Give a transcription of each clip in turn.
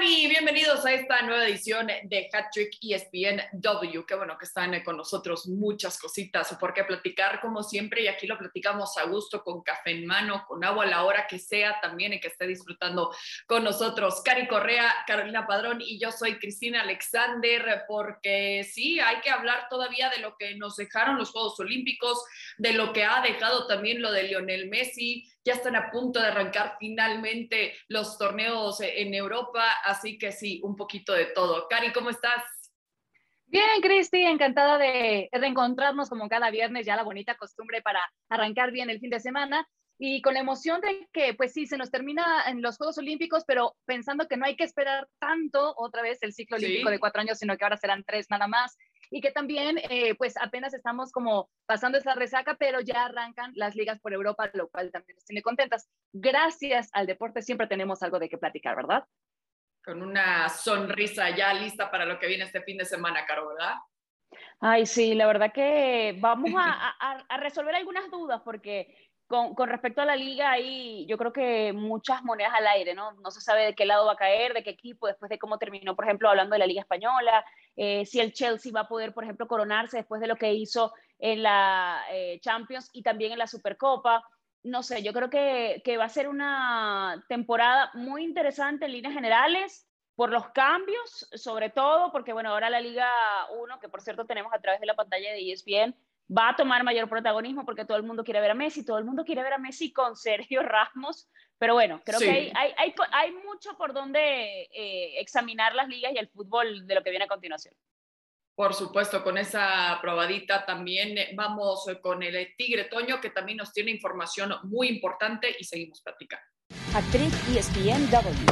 Y bienvenidos a esta nueva edición de Hat Trick ESPN W. Qué bueno que están con nosotros muchas cositas por qué platicar como siempre y aquí lo platicamos a gusto con café en mano, con agua a la hora que sea también y que esté disfrutando con nosotros. Cari Correa, Carolina Padrón y yo soy Cristina Alexander porque sí, hay que hablar todavía de lo que nos dejaron los Juegos Olímpicos, de lo que ha dejado también lo de Lionel Messi, ya están a punto de arrancar finalmente los torneos en Europa, así que sí, un poquito de todo. Cari, ¿cómo estás? Bien, Cristi, encantada de reencontrarnos como cada viernes, ya la bonita costumbre para arrancar bien el fin de semana y con la emoción de que, pues sí, se nos termina en los Juegos Olímpicos, pero pensando que no hay que esperar tanto otra vez el ciclo olímpico de cuatro años, sino que ahora serán tres nada más y que también eh, pues apenas estamos como pasando esa resaca, pero ya arrancan las ligas por Europa, lo cual también nos tiene contentas. Gracias al deporte siempre tenemos algo de qué platicar, ¿verdad? Con una sonrisa ya lista para lo que viene este fin de semana, Caro, ¿verdad? Ay, sí, la verdad que vamos a, a resolver algunas dudas porque con, respecto a la liga, ahí yo creo que muchas monedas al aire, ¿no? No se sabe de qué lado va a caer, de qué equipo, después de cómo terminó, por ejemplo, hablando de la Liga Española, eh, si el Chelsea va a poder, por ejemplo, coronarse después de lo que hizo en la eh, Champions y también en la Supercopa. No sé, yo creo que, que va a ser una temporada muy interesante en líneas generales por los cambios, sobre todo porque, bueno, ahora la Liga 1, que por cierto tenemos a través de la pantalla de ESPN, va a tomar mayor protagonismo porque todo el mundo quiere ver a Messi, todo el mundo quiere ver a Messi con Sergio Ramos, pero bueno, creo que hay, hay, hay, mucho por donde eh, examinar las ligas y el fútbol de lo que viene a continuación. Por supuesto, con esa probadita también eh, vamos con el Tigre Toño, que también nos tiene información muy importante y seguimos platicando. Actriz ESPNW.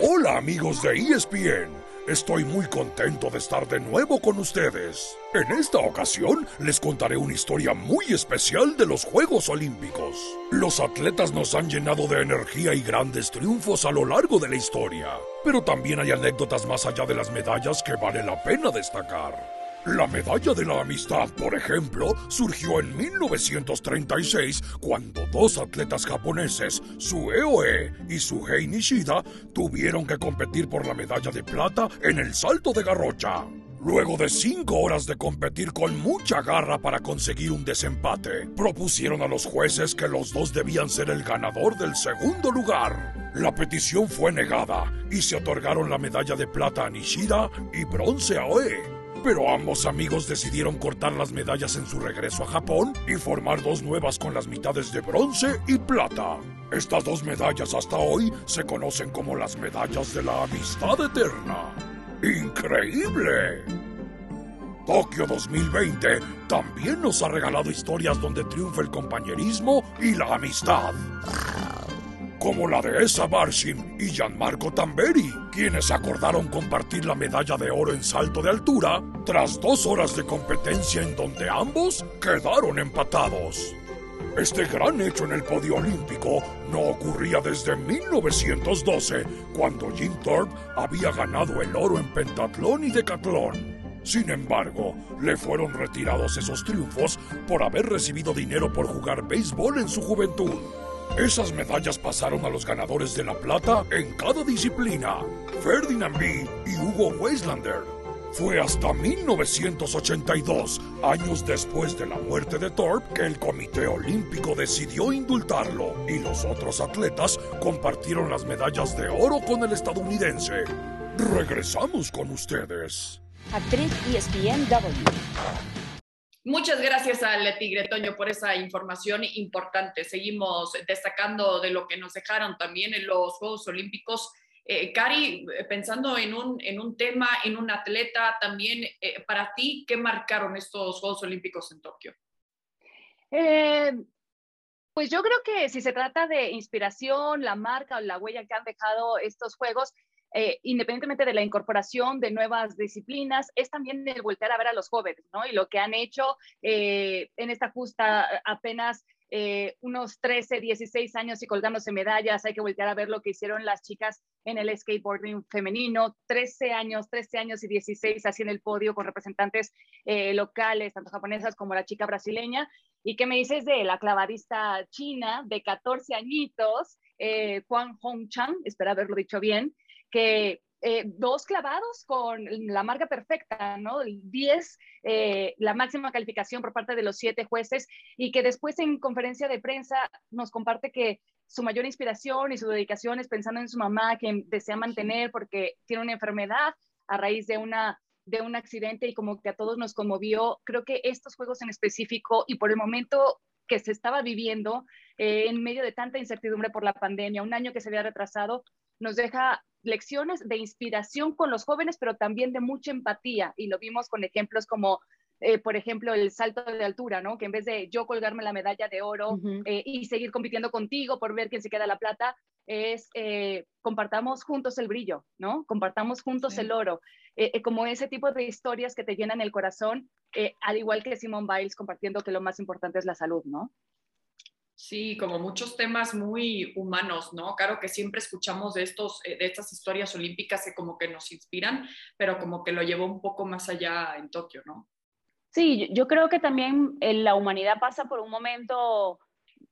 Hola amigos de ESPN. Estoy muy contento de estar de nuevo con ustedes. En esta ocasión les contaré una historia muy especial de los Juegos Olímpicos. Los atletas nos han llenado de energía y grandes triunfos a lo largo de la historia, pero también hay anécdotas más allá de las medallas que vale la pena destacar. La medalla de la amistad, por ejemplo, surgió en 1936 cuando dos atletas japoneses, Sueoe y Suhei Nishida, tuvieron que competir por la medalla de plata en el salto de garrocha. Luego de cinco horas de competir con mucha garra para conseguir un desempate, propusieron a los jueces que los dos debían ser el ganador del segundo lugar. La petición fue negada y se otorgaron la medalla de plata a Nishida y bronce a Oe. Pero ambos amigos decidieron cortar las medallas en su regreso a Japón y formar dos nuevas con las mitades de bronce y plata. Estas dos medallas hasta hoy se conocen como las medallas de la amistad eterna. ¡Increíble! Tokio 2020 también nos ha regalado historias donde triunfa el compañerismo y la amistad como la de Esa Barshim y Gianmarco Tamberi, quienes acordaron compartir la medalla de oro en salto de altura tras dos horas de competencia en donde ambos quedaron empatados. Este gran hecho en el podio olímpico no ocurría desde 1912, cuando Jim Thorpe había ganado el oro en pentatlón y decatlón. Sin embargo, le fueron retirados esos triunfos por haber recibido dinero por jugar béisbol en su juventud. Esas medallas pasaron a los ganadores de la plata en cada disciplina, Ferdinand B. y Hugo Weislander. Fue hasta 1982, años después de la muerte de Thorpe, que el Comité Olímpico decidió indultarlo y los otros atletas compartieron las medallas de oro con el estadounidense. Regresamos con ustedes. Actriz ESPNW. Muchas gracias al Tigre Toño por esa información importante. Seguimos destacando de lo que nos dejaron también en los Juegos Olímpicos. Eh, Cari, pensando en un, en un tema, en un atleta también, eh, para ti, ¿qué marcaron estos Juegos Olímpicos en Tokio? Eh, pues yo creo que si se trata de inspiración, la marca o la huella que han dejado estos Juegos, eh, independientemente de la incorporación de nuevas disciplinas, es también el volver a ver a los jóvenes, ¿no? Y lo que han hecho eh, en esta justa apenas eh, unos 13, 16 años y colgándose medallas. Hay que voltear a ver lo que hicieron las chicas en el skateboarding femenino. 13 años, 13 años y 16 así en el podio con representantes locales, tanto japonesas como la chica brasileña. ¿Y qué me dices de la clavadista china de 14 añitos, eh, Juan Hongchang, espero haberlo dicho bien, que eh, dos clavados con la marca perfecta, ¿no? 10, eh, la máxima calificación por parte de los siete jueces y que después en conferencia de prensa nos comparte que su mayor inspiración y su dedicación es pensando en su mamá que desea mantener porque tiene una enfermedad a raíz de una de un accidente y como que a todos nos conmovió. Creo que estos juegos en específico y por el momento que se estaba viviendo eh, en medio de tanta incertidumbre por la pandemia, un año que se había retrasado, nos deja lecciones de inspiración con los jóvenes, pero también de mucha empatía. Y lo vimos con ejemplos como, eh, por ejemplo, el salto de altura, ¿no? Que en vez de yo colgarme la medalla de oro eh, y seguir compitiendo contigo por ver quién se queda la plata, es eh, compartamos juntos el brillo, ¿no? Compartamos juntos el oro. como ese tipo de historias que te llenan el corazón, al igual que Simone Biles compartiendo que lo más importante es la salud, ¿no? Sí, como muchos temas muy humanos, ¿no? Claro que siempre escuchamos de, estos, eh, de estas historias olímpicas que como que nos inspiran, pero como que lo llevó un poco más allá en Tokio, ¿no? Sí, yo creo que también eh, la humanidad pasa por un momento,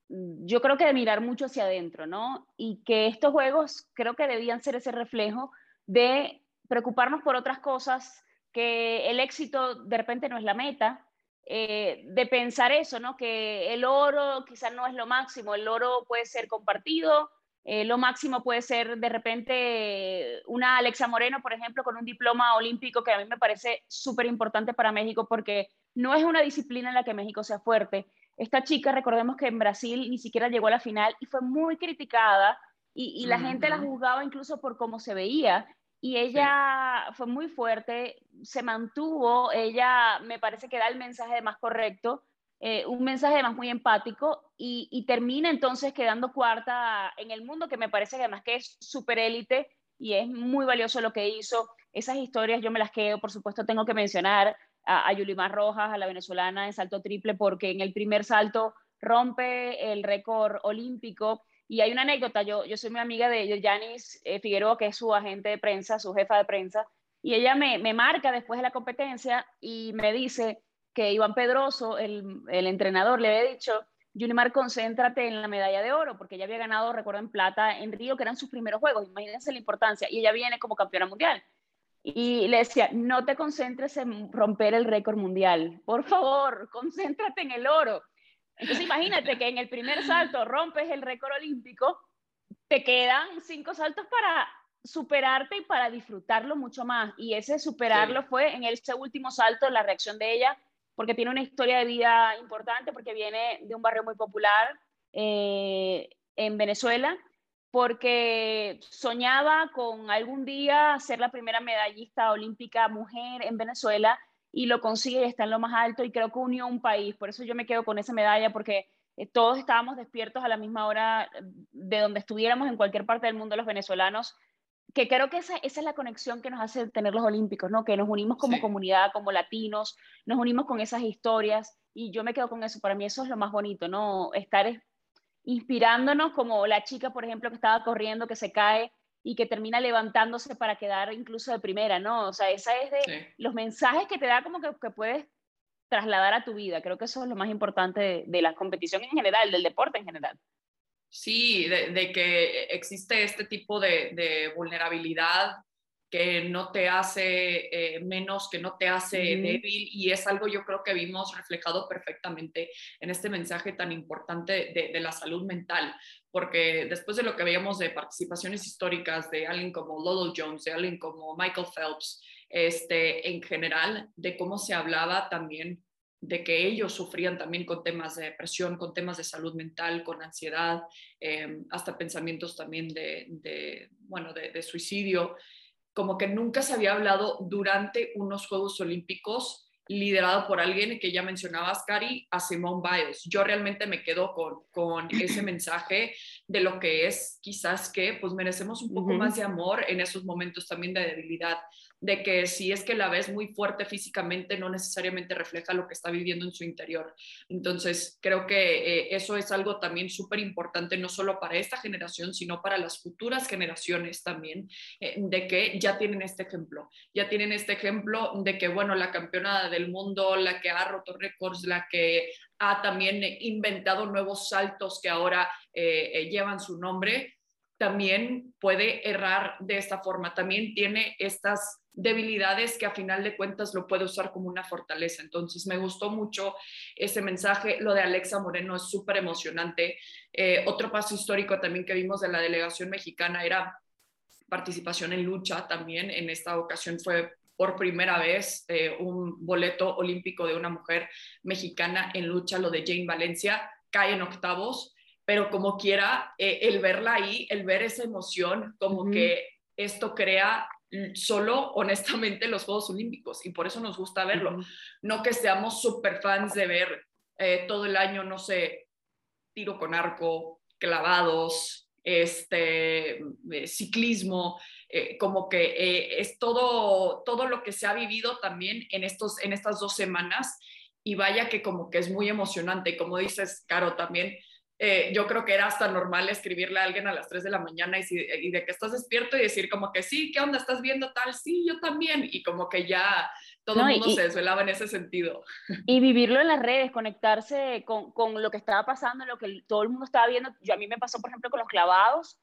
mm, yo creo que de mirar mucho hacia adentro, ¿no? Y que estos juegos creo que debían ser ese reflejo de preocuparnos por otras cosas, que el éxito de repente no es la meta, eh, de pensar eso, ¿no? Que el oro quizás no es lo máximo, el oro puede ser compartido, eh, lo máximo puede ser de repente una Alexa Moreno, por ejemplo, con un diploma olímpico que a mí me parece súper importante para México porque no es una disciplina en la que México sea fuerte. Esta chica, recordemos que en Brasil ni siquiera llegó a la final y fue muy criticada y, la gente la juzgaba incluso por cómo se veía y ella fue muy fuerte, se mantuvo, ella me parece que da el mensaje más correcto, eh, un mensaje más muy empático y, termina entonces quedando cuarta en el mundo, que me parece que además que es súper élite y es muy valioso lo que hizo. Esas historias yo me las quedo, por supuesto tengo que mencionar a, a Yulimar Rojas, a la venezolana en salto triple, porque en el primer salto rompe el récord olímpico y hay una anécdota, yo, yo soy muy amiga de Yanis eh, Figueroa, que es su agente de prensa, su jefa de prensa, y ella me, me marca después de la competencia y me dice que Iván Pedroso, el, el entrenador, le había dicho, Junimar, concéntrate en la medalla de oro, porque ella había ganado, recuerdo, en plata en Río, que eran sus primeros juegos, imagínense la importancia, y ella viene como campeona mundial. Y le decía, no te concentres en romper el récord mundial, por favor, concéntrate en el oro. Entonces imagínate que en el primer salto rompes el récord olímpico, te quedan cinco saltos para superarte y para disfrutarlo mucho más. Y ese superarlo fue en ese último salto, la reacción de ella, porque tiene una historia de vida importante, porque viene de un barrio muy popular eh, en Venezuela, porque soñaba con algún día ser la primera medallista olímpica mujer en Venezuela y lo consigue y está en lo más alto y creo que unió un país. Por eso yo me quedo con esa medalla porque eh, todos estábamos despiertos a la misma hora de donde estuviéramos en cualquier parte del mundo los venezolanos, que creo que esa, esa es la conexión que nos hace tener los Olímpicos, ¿no? Que nos unimos como comunidad, como latinos, nos unimos con esas historias y yo me quedo con eso. Para mí eso es lo más bonito, ¿no? Estar inspirándonos como la chica, por ejemplo, que estaba corriendo, que se cae y que termina levantándose para quedar incluso de primera, ¿no? O sea, esa es de los mensajes que te da como que, que, puedes trasladar a tu vida. Creo que eso es lo más importante de, la competición en general, del deporte en general. Sí, de, que existe este tipo de, de, vulnerabilidad que no te hace eh, menos, que no te hace débil y es algo yo creo que vimos reflejado perfectamente en este mensaje tan importante de, de, la salud mental, porque después de lo que veíamos de participaciones históricas de alguien como Lolo Jones, de alguien como Michael Phelps, este, en general, de cómo se hablaba también de que ellos sufrían también con temas de depresión, con temas de salud mental, con ansiedad, eh, hasta pensamientos también de, de bueno, de, de suicidio como que nunca se había hablado durante unos Juegos Olímpicos liderado por alguien que ya mencionabas, Cari, a Simone Biles. Yo realmente me quedo con, con ese mensaje de lo que es quizás que pues merecemos un poco más de amor en esos momentos también de debilidad, de que si es que la ves muy fuerte físicamente, no necesariamente refleja lo que está viviendo en su interior. Entonces, creo que eh, eso es algo también súper importante, no solo para esta generación, sino para las futuras generaciones también, eh, de que ya tienen este ejemplo, ya tienen este ejemplo de que, bueno, la campeona del mundo, la que ha roto récords, la que ha también inventado nuevos saltos que ahora eh, llevan su nombre, también puede errar de esta forma, también tiene estas debilidades que a final de cuentas lo puede usar como una fortaleza. Entonces me gustó mucho ese mensaje. Lo de Alexa Moreno es súper emocionante. Eh, otro paso histórico también que vimos de la delegación mexicana era participación en lucha también. En esta ocasión fue por primera vez eh, un boleto olímpico de una mujer mexicana en lucha, lo de Jane Valencia, cae en octavos, pero como quiera, eh, el verla ahí, el ver esa emoción, como que esto crea solo, honestamente, los Juegos Olímpicos y por eso nos gusta verlo. No que seamos súper fans de ver eh, todo el año, no sé, tiro con arco, clavados, este, eh, ciclismo, eh, como que es todo, todo lo que se ha vivido también en, estos, en estas dos semanas. Y vaya que como que es muy emocionante, como dices, Caro, también eh, yo creo que era hasta normal escribirle a alguien a las 3 de la mañana y, de que estás despierto y decir como que sí, ¿qué onda? ¿Estás viendo tal? Sí, yo también. Y como que ya todo el mundo se desvelaba en ese sentido. Y vivirlo en las redes, conectarse con, con, lo que estaba pasando, lo que todo el mundo estaba viendo. Yo a mí me pasó, por ejemplo, con los clavados,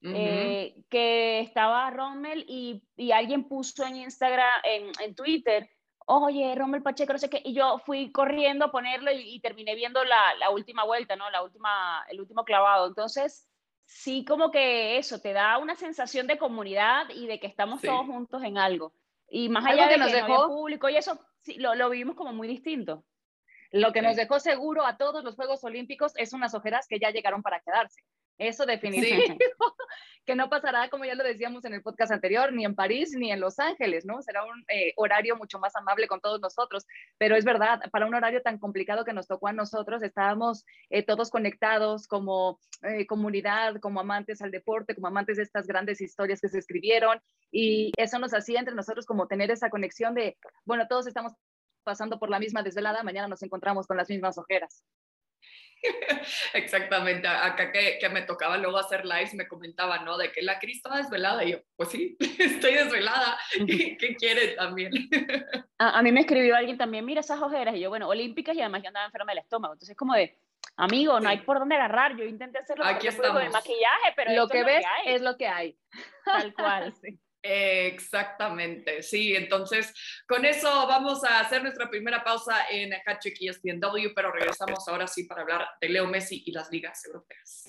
eh, que estaba Rommel y, y, alguien puso en Instagram, en, en Twitter, oye, Rommel Pacheco, no sé qué, y yo fui corriendo a ponerlo y, terminé viendo la, la, última vuelta, ¿no? La última, el último clavado. Entonces, sí como que eso, te da una sensación de comunidad y de que estamos todos juntos en algo. Y más allá de que nos dejó público y eso, sí, lo, lo vivimos como muy distinto. Lo que nos dejó seguro a todos los Juegos Olímpicos es unas ojeras que ya llegaron para quedarse. Eso definitivamente. que no pasará, como ya lo decíamos en el podcast anterior, ni en París ni en Los Ángeles, ¿no? Será un eh, horario mucho más amable con todos nosotros. Pero es verdad, para un horario tan complicado que nos tocó a nosotros, estábamos eh, todos conectados como eh, comunidad, como amantes al deporte, como amantes de estas grandes historias que se escribieron. Y eso nos hacía entre nosotros como tener esa conexión de, bueno, todos estamos pasando por la misma desvelada, mañana nos encontramos con las mismas ojeras. Exactamente, acá que, que, me tocaba luego hacer lives me comentaban, ¿no? De que la Cris estaba desvelada y yo, pues sí, estoy desvelada, ¿qué quiere también? a, a, mí me escribió alguien también, mira esas ojeras, y yo, bueno, olímpicas y además yo andaba enferma del estómago, entonces como de, amigo, no hay por dónde agarrar, yo intenté hacerlo Aquí con el maquillaje, pero lo que ves es lo que hay. Tal cual, sí. Exactamente, sí. Entonces, con eso vamos a hacer nuestra primera pausa en Hattrick ESPNW, pero regresamos ahora sí para hablar de Leo Messi y las ligas europeas.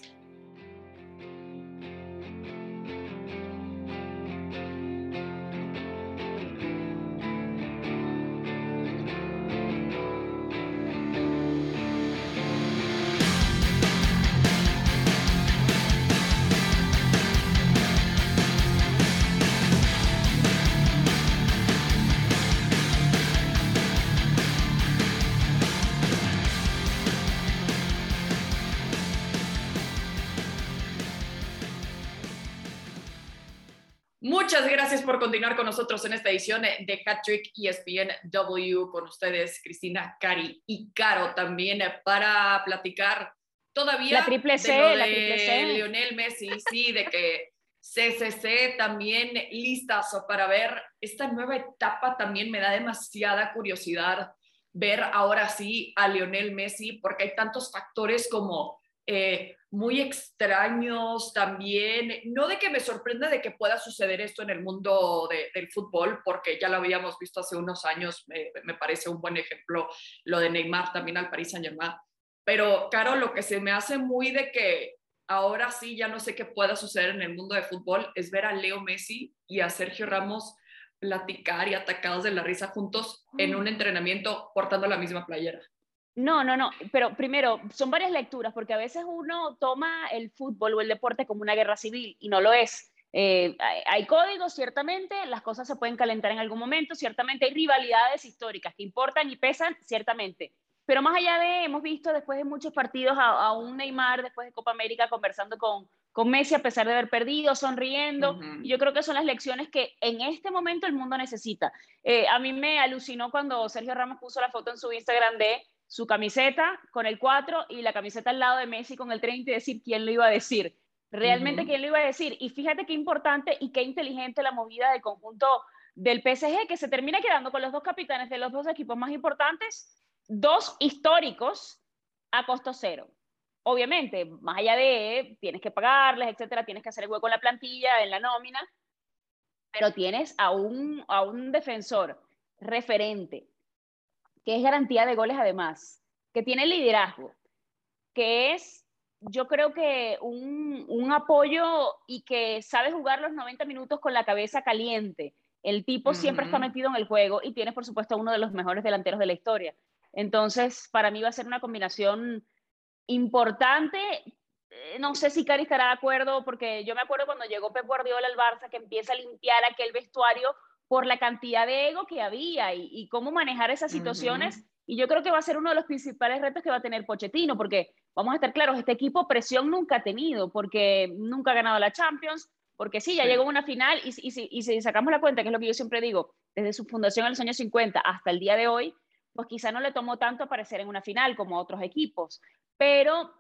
Gracias por continuar con nosotros en esta edición de Hat-Trick ESPN con ustedes, Cristina, Cari y Caro, también para platicar todavía la triple C, de, la triple C. Lionel Messi, sí, de que CCC también listas para ver esta nueva etapa, también me da demasiada curiosidad ver ahora sí a Lionel Messi, porque hay tantos factores como eh, muy extraños también. No de que me sorprenda de que pueda suceder esto en el mundo del fútbol, porque ya lo habíamos visto hace unos años, me, me parece un buen ejemplo lo de Neymar también al Paris Saint Germain. Pero, claro, lo que se me hace muy de que ahora sí ya no sé qué pueda suceder en el mundo de fútbol es ver a Leo Messi y a Sergio Ramos platicar y atacados de la risa juntos en un entrenamiento portando la misma playera. No, no, no, pero primero, son varias lecturas, porque a veces uno toma el fútbol o el deporte como una guerra civil y no lo es. Eh, hay códigos, ciertamente, las cosas se pueden calentar en algún momento, ciertamente hay rivalidades históricas que importan y pesan, ciertamente. Pero más allá de, hemos visto después de muchos partidos a, un Neymar, después de Copa América, conversando con, con Messi a pesar de haber perdido, sonriendo. Yo creo que son las lecciones que en este momento el mundo necesita. Eh, a mí me alucinó cuando Sergio Ramos puso la foto en su Instagram de su camiseta con el 4 y la camiseta al lado de Messi con el 30 y decir quién lo iba a decir. Realmente quién lo iba a decir. Y fíjate qué importante y qué inteligente la movida del conjunto del PSG, que se termina quedando con los dos capitanes de los dos equipos más importantes, dos históricos a costo cero. Obviamente, más allá de tienes que pagarles, etcétera, tienes que hacer el hueco en la plantilla, en la nómina, pero tienes a un, a un defensor referente, que es garantía de goles además, que tiene liderazgo, que es, yo creo que un, un apoyo y que sabe jugar los 90 minutos con la cabeza caliente. El tipo siempre está metido en el juego y tiene, por supuesto, uno de los mejores delanteros de la historia. Entonces, para mí va a ser una combinación importante. Eh, No sé si Cari estará de acuerdo, porque yo me acuerdo cuando llegó Pep Guardiola al Barça, que empieza a limpiar aquel vestuario por la cantidad de ego que había y, y cómo manejar esas situaciones. Y yo creo que va a ser uno de los principales retos que va a tener Pochettino, porque vamos a estar claros, este equipo presión nunca ha tenido, porque nunca ha ganado la Champions, porque sí, ya Sí. llegó a una final y, y, si- y si sacamos la cuenta, que es lo que yo siempre digo, desde su fundación en los años 50 hasta el día de hoy, pues quizá no le tomó tanto aparecer en una final como a otros equipos, pero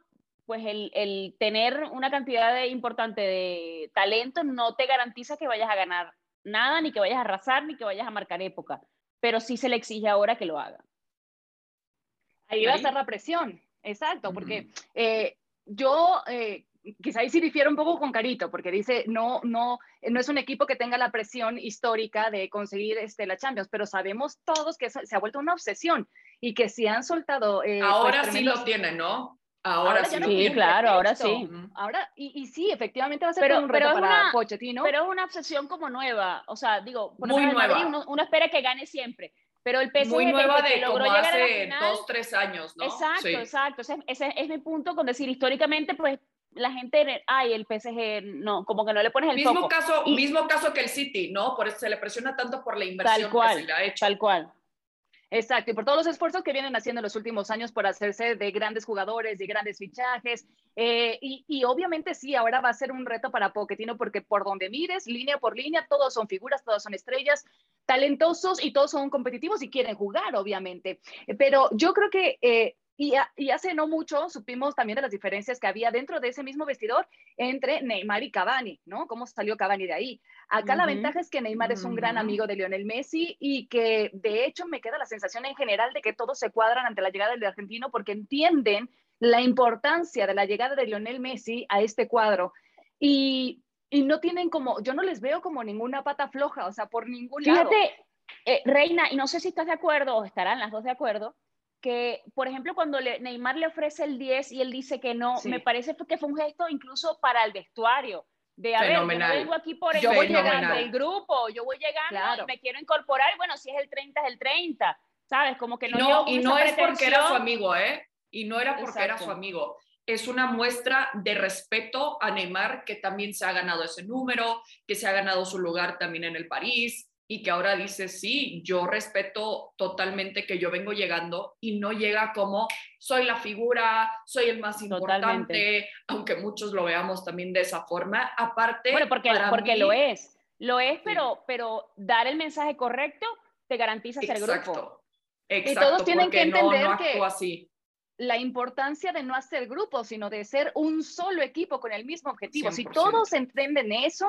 pues el, el tener una cantidad de, importante de talento no te garantiza que vayas a ganar nada, ni que vayas a arrasar, ni que vayas a marcar época, pero sí se le exige ahora que lo haga. Ahí va a estar la presión, exacto, porque eh, yo eh, quizá ahí sí difiero un poco con Carito, porque dice, no, no, no es un equipo que tenga la presión histórica de conseguir este, la Champions, pero sabemos todos que se ha vuelto una obsesión y que si han soltado... eh, pues, Ahora sí tremendos- lo tiene, ¿no? Ahora, Ahora sí no claro, ahora sí. Ahora, y, y sí, efectivamente va a ser Pero- un reto pero es para una- Pochettino. Pero es una obsesión como nueva, o sea, digo, por Muy Madrid nueva. uno, uno espera que gane siempre, pero el PSG Muy nueva que de logró como llegar a la hace final, dos, tres años, ¿no? Exacto, Sí. exacto. Ese, ese es mi punto con decir históricamente, pues la gente, ay, el PSG, no, como que no le pones el Mismo foco. caso, Y- mismo caso que el City, ¿no? Por eso se le presiona tanto por la inversión Tal cual, que se le ha hecho. tal cual. Exacto, y por todos los esfuerzos que vienen haciendo en los últimos años por hacerse de grandes jugadores, de grandes fichajes. eh, y, obviamente sí, ahora va a ser un reto para Pochettino porque por donde mires, línea por línea, todos son figuras, todos son estrellas, talentosos y todos son competitivos y quieren jugar, obviamente. Pero yo creo que... eh, y, a- y hace no mucho supimos también de las diferencias que había dentro de ese mismo vestidor entre Neymar y Cavani, ¿no? ¿Cómo salió Cavani de ahí? Acá la Ujú. ventaja es que Neymar es un gran Ujú. amigo de Lionel Messi y que de hecho me queda la sensación en general de que todos se cuadran ante la llegada del argentino porque entienden la importancia de la llegada de Lionel Messi a este cuadro y, y no tienen como, yo no les veo como ninguna pata floja, o sea, por ningún lado. Fíjate, eh, Reina, y no sé si estás de acuerdo o estarán las dos de acuerdo, que, por ejemplo, cuando le- Neymar le ofrece el 10 y él dice que no, Sí. me parece que fue un gesto incluso para el vestuario. De, a ver, yo Fenomenal. vengo aquí por el, Yo voy llegando del grupo, yo voy llegando Claro. y me quiero incorporar, bueno, si es el 30, es el 30, ¿sabes? Como que no, no, y no es porque era su amigo, ¿eh? Y no era porque era su amigo. Es una muestra de respeto a Neymar, que también se ha ganado ese número, que se ha ganado su lugar también en el París y que ahora dice, sí, yo respeto totalmente que yo vengo llegando y no llega como soy la figura, soy el más importante, Totalmente. aunque muchos lo veamos también de esa forma. Aparte, Bueno, porque, porque mí- lo es, lo es, pero, pero dar el mensaje correcto te garantiza ser grupo. Exacto. Exacto, todos tienen que porque no- no, entender que- así. la importancia de no hacer grupos, sino de ser un solo equipo con el mismo objetivo. Si 100%. todos entienden eso,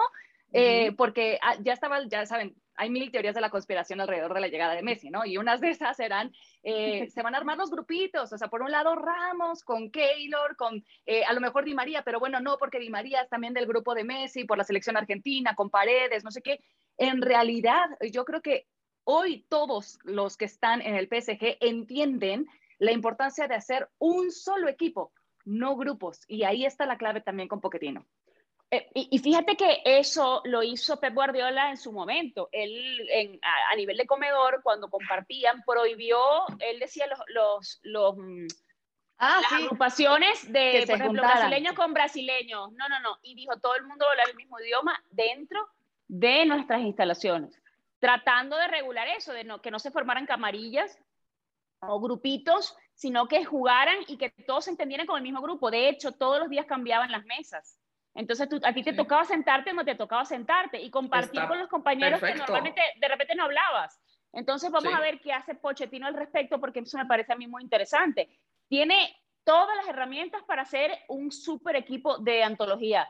eh, porque ah, ya estaba, ya saben, hay mil teorías de la conspiración alrededor de la llegada de Messi, ¿no? Y unas de esas eran, eh, se van a armar los grupitos, o sea, por un lado Ramos con Keylor, con eh, a lo mejor Di María, pero bueno, no, porque Di María es también del grupo de Messi, por la selección argentina, con Paredes, no sé qué. En realidad, yo creo que hoy todos los que están en el PSG entienden la importancia de hacer un solo equipo, no grupos. Y ahí está la clave también con Pochettino. Eh, y, y fíjate que eso lo hizo Pep Guardiola en su momento. Él, en- a, a nivel de comedor, cuando compartían, prohibió, él decía los, los, los, mm, Ah, las sí. agrupaciones de, por ejemplo, juntaran. brasileños con brasileños. No, no, no. Y dijo, todo el mundo habla el mismo idioma dentro de nuestras instalaciones. Tratando de regular eso, de no, que no se formaran camarillas o grupitos, sino que jugaran y que todos se entendieran con el mismo grupo. De hecho, todos los días cambiaban las mesas. Entonces tú, a ti te tocaba sentarte no te tocaba sentarte y compartir con los compañeros que normalmente de repente no hablabas. Entonces vamos a ver qué hace Pochettino al respecto porque eso me parece a mí muy interesante. Tiene todas las herramientas para ser un super equipo de antología.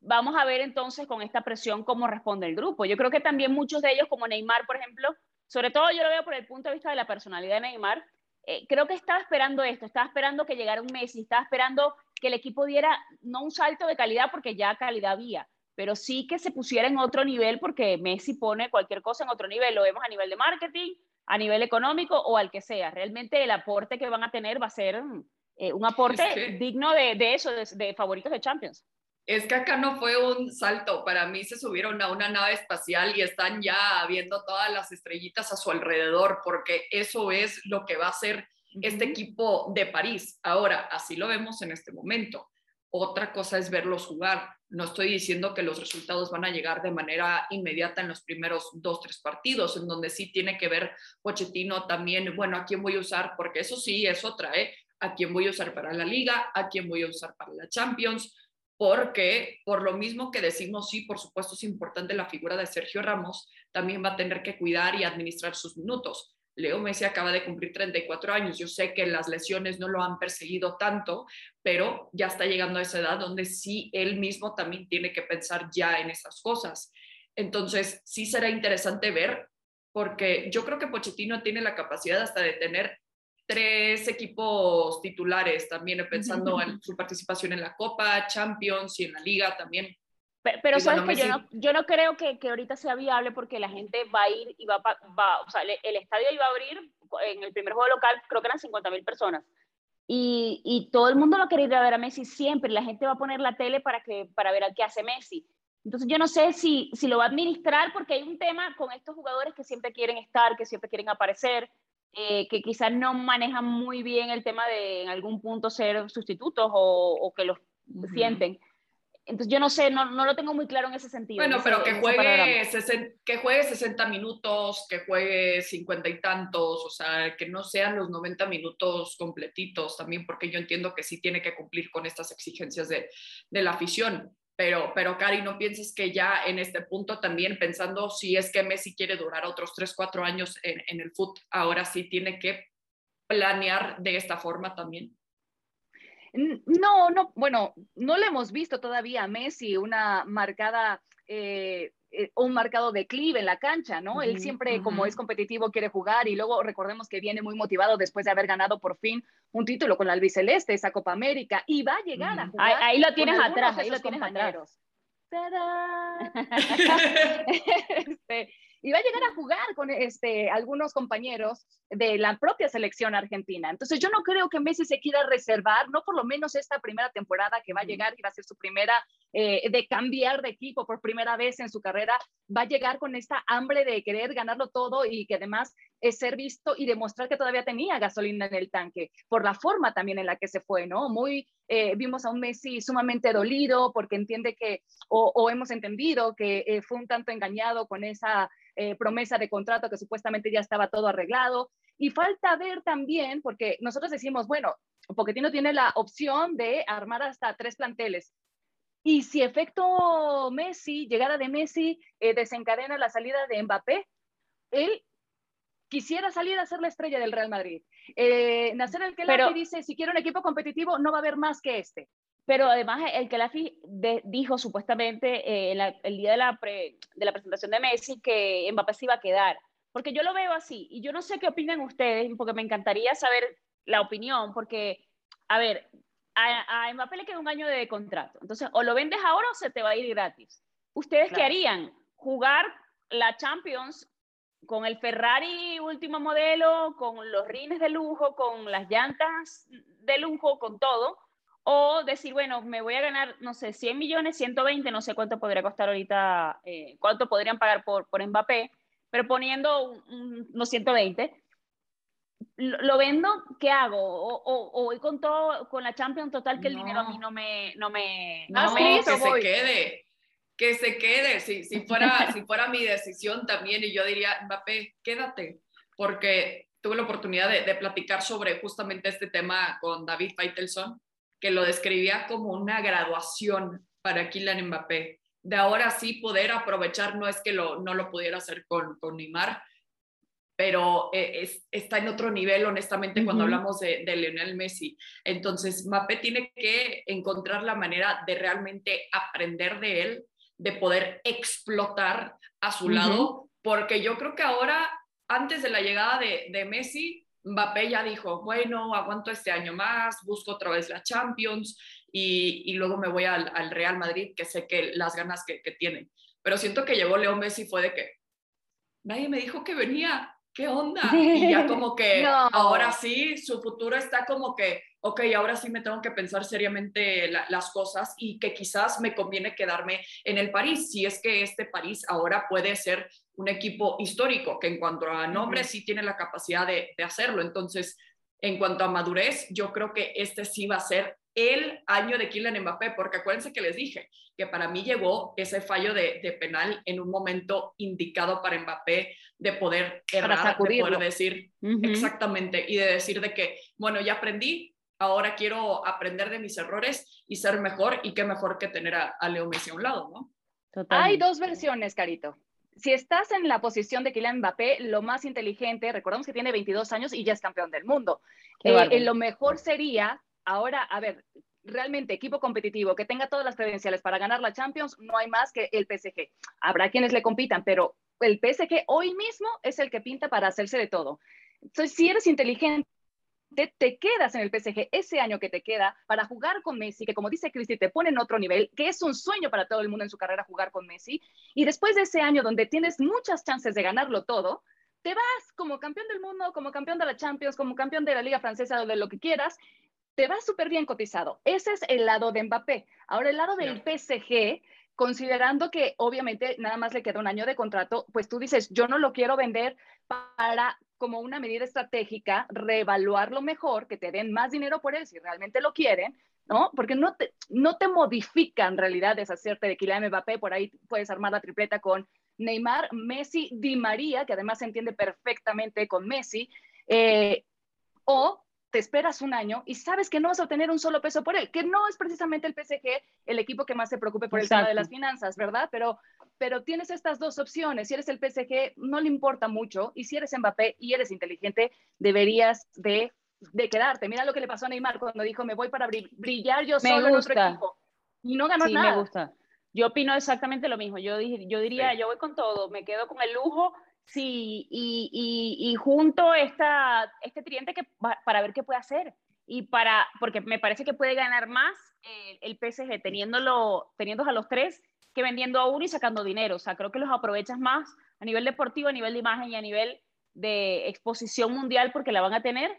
Vamos a ver entonces con esta presión cómo responde el grupo. Yo creo que también muchos de ellos, como Neymar, por ejemplo, sobre todo yo lo veo por el punto de vista de la personalidad de Neymar, eh, creo que estaba esperando esto, estaba esperando que llegara un Messi, estaba esperando que el equipo diera no un salto de calidad porque ya calidad había, pero sí que se pusiera en otro nivel porque Messi pone cualquier cosa en otro nivel, lo vemos a nivel de marketing, a nivel económico o al que sea. Realmente el aporte que van a tener va a ser eh, un aporte digno de, de eso, de, de favoritos de Champions. Es que acá no fue un salto, para mí se subieron a una nave espacial y están ya viendo todas las estrellitas a su alrededor, porque eso es lo que va a ser este equipo de París. Ahora, así lo vemos en este momento. Otra cosa es verlos jugar. No estoy diciendo que los resultados van a llegar de manera inmediata en los primeros dos, tres partidos, en donde sí tiene que ver Pochettino también, bueno, a quién voy a usar, porque eso sí es otra, ¿eh? A quién voy a usar para la liga, a quién voy a usar para la Champions, porque por lo mismo que decimos, sí, por supuesto es importante la figura de Sergio Ramos, también va a tener que cuidar y administrar sus minutos. Leo Messi acaba de cumplir 34 años. Yo sé que las lesiones no lo han perseguido tanto, pero ya está llegando a esa edad donde sí él mismo también tiene que pensar ya en esas cosas. Entonces, sí será interesante ver, porque yo creo que Pochettino tiene la capacidad hasta de tener tres equipos titulares, también pensando en su participación en la Copa, Champions y en la Liga también. Pero, sabes que yo no, yo no creo que, que, ahorita sea viable porque la gente va a ir y va, va o sea, el, estadio iba a abrir en el primer juego local, creo que eran 50 mil personas. Y, y, todo el mundo a querer ir a ver a Messi siempre. La gente va a poner la tele para, que, para ver a qué hace Messi. Entonces yo no sé si, si lo va a administrar porque hay un tema con estos jugadores que siempre quieren estar, que siempre quieren aparecer. Eh, que quizás no manejan muy bien el tema de en algún punto ser sustitutos o, que los sienten. Entonces yo no sé, no, no, lo tengo muy claro en ese sentido. Bueno, pero que juegue, que juegue 60 minutos, que juegue 50 y tantos, o sea, que no sean los 90 minutos completitos también, porque yo entiendo que sí tiene que cumplir con estas exigencias de, de la afición. Pero, pero Cari, ¿no pienses que ya en este punto también pensando si es que Messi quiere durar otros 3, 4 años en, en el fútbol, ahora sí tiene que planear de esta forma también? No, no, bueno, no le hemos visto todavía a Messi una marcada eh, eh, un marcado declive en la cancha, ¿no? Él siempre, como es competitivo, quiere jugar y luego recordemos que viene muy motivado después de haber ganado por fin un título con la albiceleste, esa Copa América, y va a llegar a jugar. Ahí, lo tienes atrás, ahí lo tienes atrás. este, y va a llegar a jugar con este, algunos compañeros de la propia selección argentina. Entonces yo no creo que Messi se quiera reservar, no por lo menos esta primera temporada que va a llegar y va a ser su primera eh, de cambiar de equipo por primera vez en su carrera, va a llegar con esta hambre de querer ganarlo todo y que además es ser visto y demostrar que todavía tenía gasolina en el tanque, por la forma también en la que se fue, ¿no? Muy, eh, vimos a un Messi sumamente dolido porque entiende que, o, hemos entendido que eh, fue un tanto engañado con esa eh, promesa de contrato que supuestamente ya estaba todo arreglado. Y falta ver también, porque nosotros decimos, bueno, Poquetino tiene la opción de armar hasta tres planteles. Y si efecto Messi, llegada de Messi, desencadena la salida de Mbappé, él quisiera salir a ser la estrella del Real Madrid. Eh, Nacer el que dice, si quiero un equipo competitivo, no va a haber más que este. Pero además, el que la dijo supuestamente eh, el día de la, de la presentación de Messi que Mbappé se iba a quedar. Porque yo lo veo así, y yo no sé qué opinan ustedes, porque me encantaría saber la opinión, porque, a ver, a, a Mbappé le queda un año de contrato. Entonces, o lo vendes ahora o se te va a ir gratis. ¿Ustedes qué harían? ¿Jugar la Champions con el Ferrari último modelo, con los rines de lujo, con las llantas de lujo, con todo? O decir, bueno, me voy a ganar, no sé, 100 millones, 120, no sé cuánto podría costar ahorita, eh, cuánto podrían pagar por, por Mbappé, pero poniendo unos 120, lo, vendo, ¿qué hago? O, o, voy con todo, con la Champions total, que el dinero a mí no me... No me, no, que se quede, que se quede. Si, si, fuera, si fuera mi decisión también, y yo diría, Mbappé, quédate, porque tuve la oportunidad de, de platicar sobre justamente este tema con David Faitelson que lo describía como una graduación para Kylian Mbappé. De ahora sí poder aprovechar, no es que lo, no lo pudiera hacer con, con Neymar, pero eh, está en otro nivel, honestamente, cuando hablamos de, de, Lionel Messi. Entonces, Mbappé tiene que encontrar la manera de realmente aprender de él, de poder explotar a su lado, porque yo creo que ahora, antes de la llegada de, de Messi, Mbappé ya dijo, bueno, aguanto este año más, busco otra vez la Champions y, y luego me voy al, al, Real Madrid, que sé que las ganas que, que tienen. Pero siento que llegó Leo Messi fue de que nadie me dijo que venía, ¿qué onda? Y ya como que no. ahora sí, su futuro está como que, ok, ahora sí me tengo que pensar seriamente la, las cosas y que quizás me conviene quedarme en el París, si es que este París ahora puede ser un equipo histórico, que en cuanto a nombre uh -huh. sí tiene la capacidad de, de hacerlo. Entonces, en cuanto a madurez, yo creo que este sí va a ser el año de Kylian Mbappé, porque acuérdense que les dije que para mí llegó ese fallo de, de penal en un momento indicado para Mbappé de poder errar, de poder decir uh -huh. exactamente y de decir de que, bueno, ya aprendí, ahora quiero aprender de mis errores y ser mejor y qué mejor que tener a, a Leo Messi a un lado, ¿no? Totalmente. Hay dos versiones, Carito. Si estás en la posición de Kylian Mbappé, lo más inteligente, recordamos que tiene 22 años y ya es campeón del mundo. Eh, lo mejor sería Ahora, a ver, realmente equipo competitivo que tenga todas las credenciales para ganar la Champions, no hay más que el PSG. Habrá quienes le compitan, pero el PSG hoy mismo es el que pinta para hacerse de todo. Entonces, si eres inteligente, te quedas en el PSG ese año que te queda para jugar con Messi, que como dice Cristi, te pone en otro nivel, que es un sueño para todo el mundo en su carrera jugar con Messi, y después de ese año donde tienes muchas chances de ganarlo todo, te vas como campeón del mundo, como campeón de la Champions, como campeón de la Liga Francesa o de lo que quieras, te va súper bien cotizado. Ese es el lado de Mbappé. Ahora, el lado del PSG, considerando que obviamente nada más le queda un año de contrato, pues tú dices, yo no lo quiero vender para como una medida estratégica, reevaluarlo mejor, que te den más dinero por él si realmente lo quieren, ¿no? Porque no te, no te modifica en realidad deshacerte de Kylian Mbappé, por ahí puedes armar la tripleta con Neymar, Messi, Di María, que además se entiende perfectamente con Messi, eh, o te esperas un año y sabes que no vas a obtener un solo peso por él, que no es precisamente el PSG el equipo que más se preocupe por Exacto. el tema de las finanzas, ¿verdad? Pero, pero tienes estas dos opciones. Si eres el PSG, no le importa mucho, y si eres Mbappé y eres inteligente, deberías de, de quedarte. Mira lo que le pasó a Neymar cuando dijo, me voy para brillar yo solo en otro equipo. Y no ganó sí, nada. me gusta. Yo opino exactamente lo mismo. Yo, yo diría, sí. yo voy con todo, me quedo con el lujo Sí, y, y, junto esta, este triente que, para ver qué puede hacer. Y para, porque me parece que puede ganar más eh, el PSG teniéndolo, teniendo a los tres que vendiendo a uno y sacando dinero. O sea, creo que los aprovechas más a nivel deportivo, a nivel de imagen y a nivel de exposición mundial porque la van a tener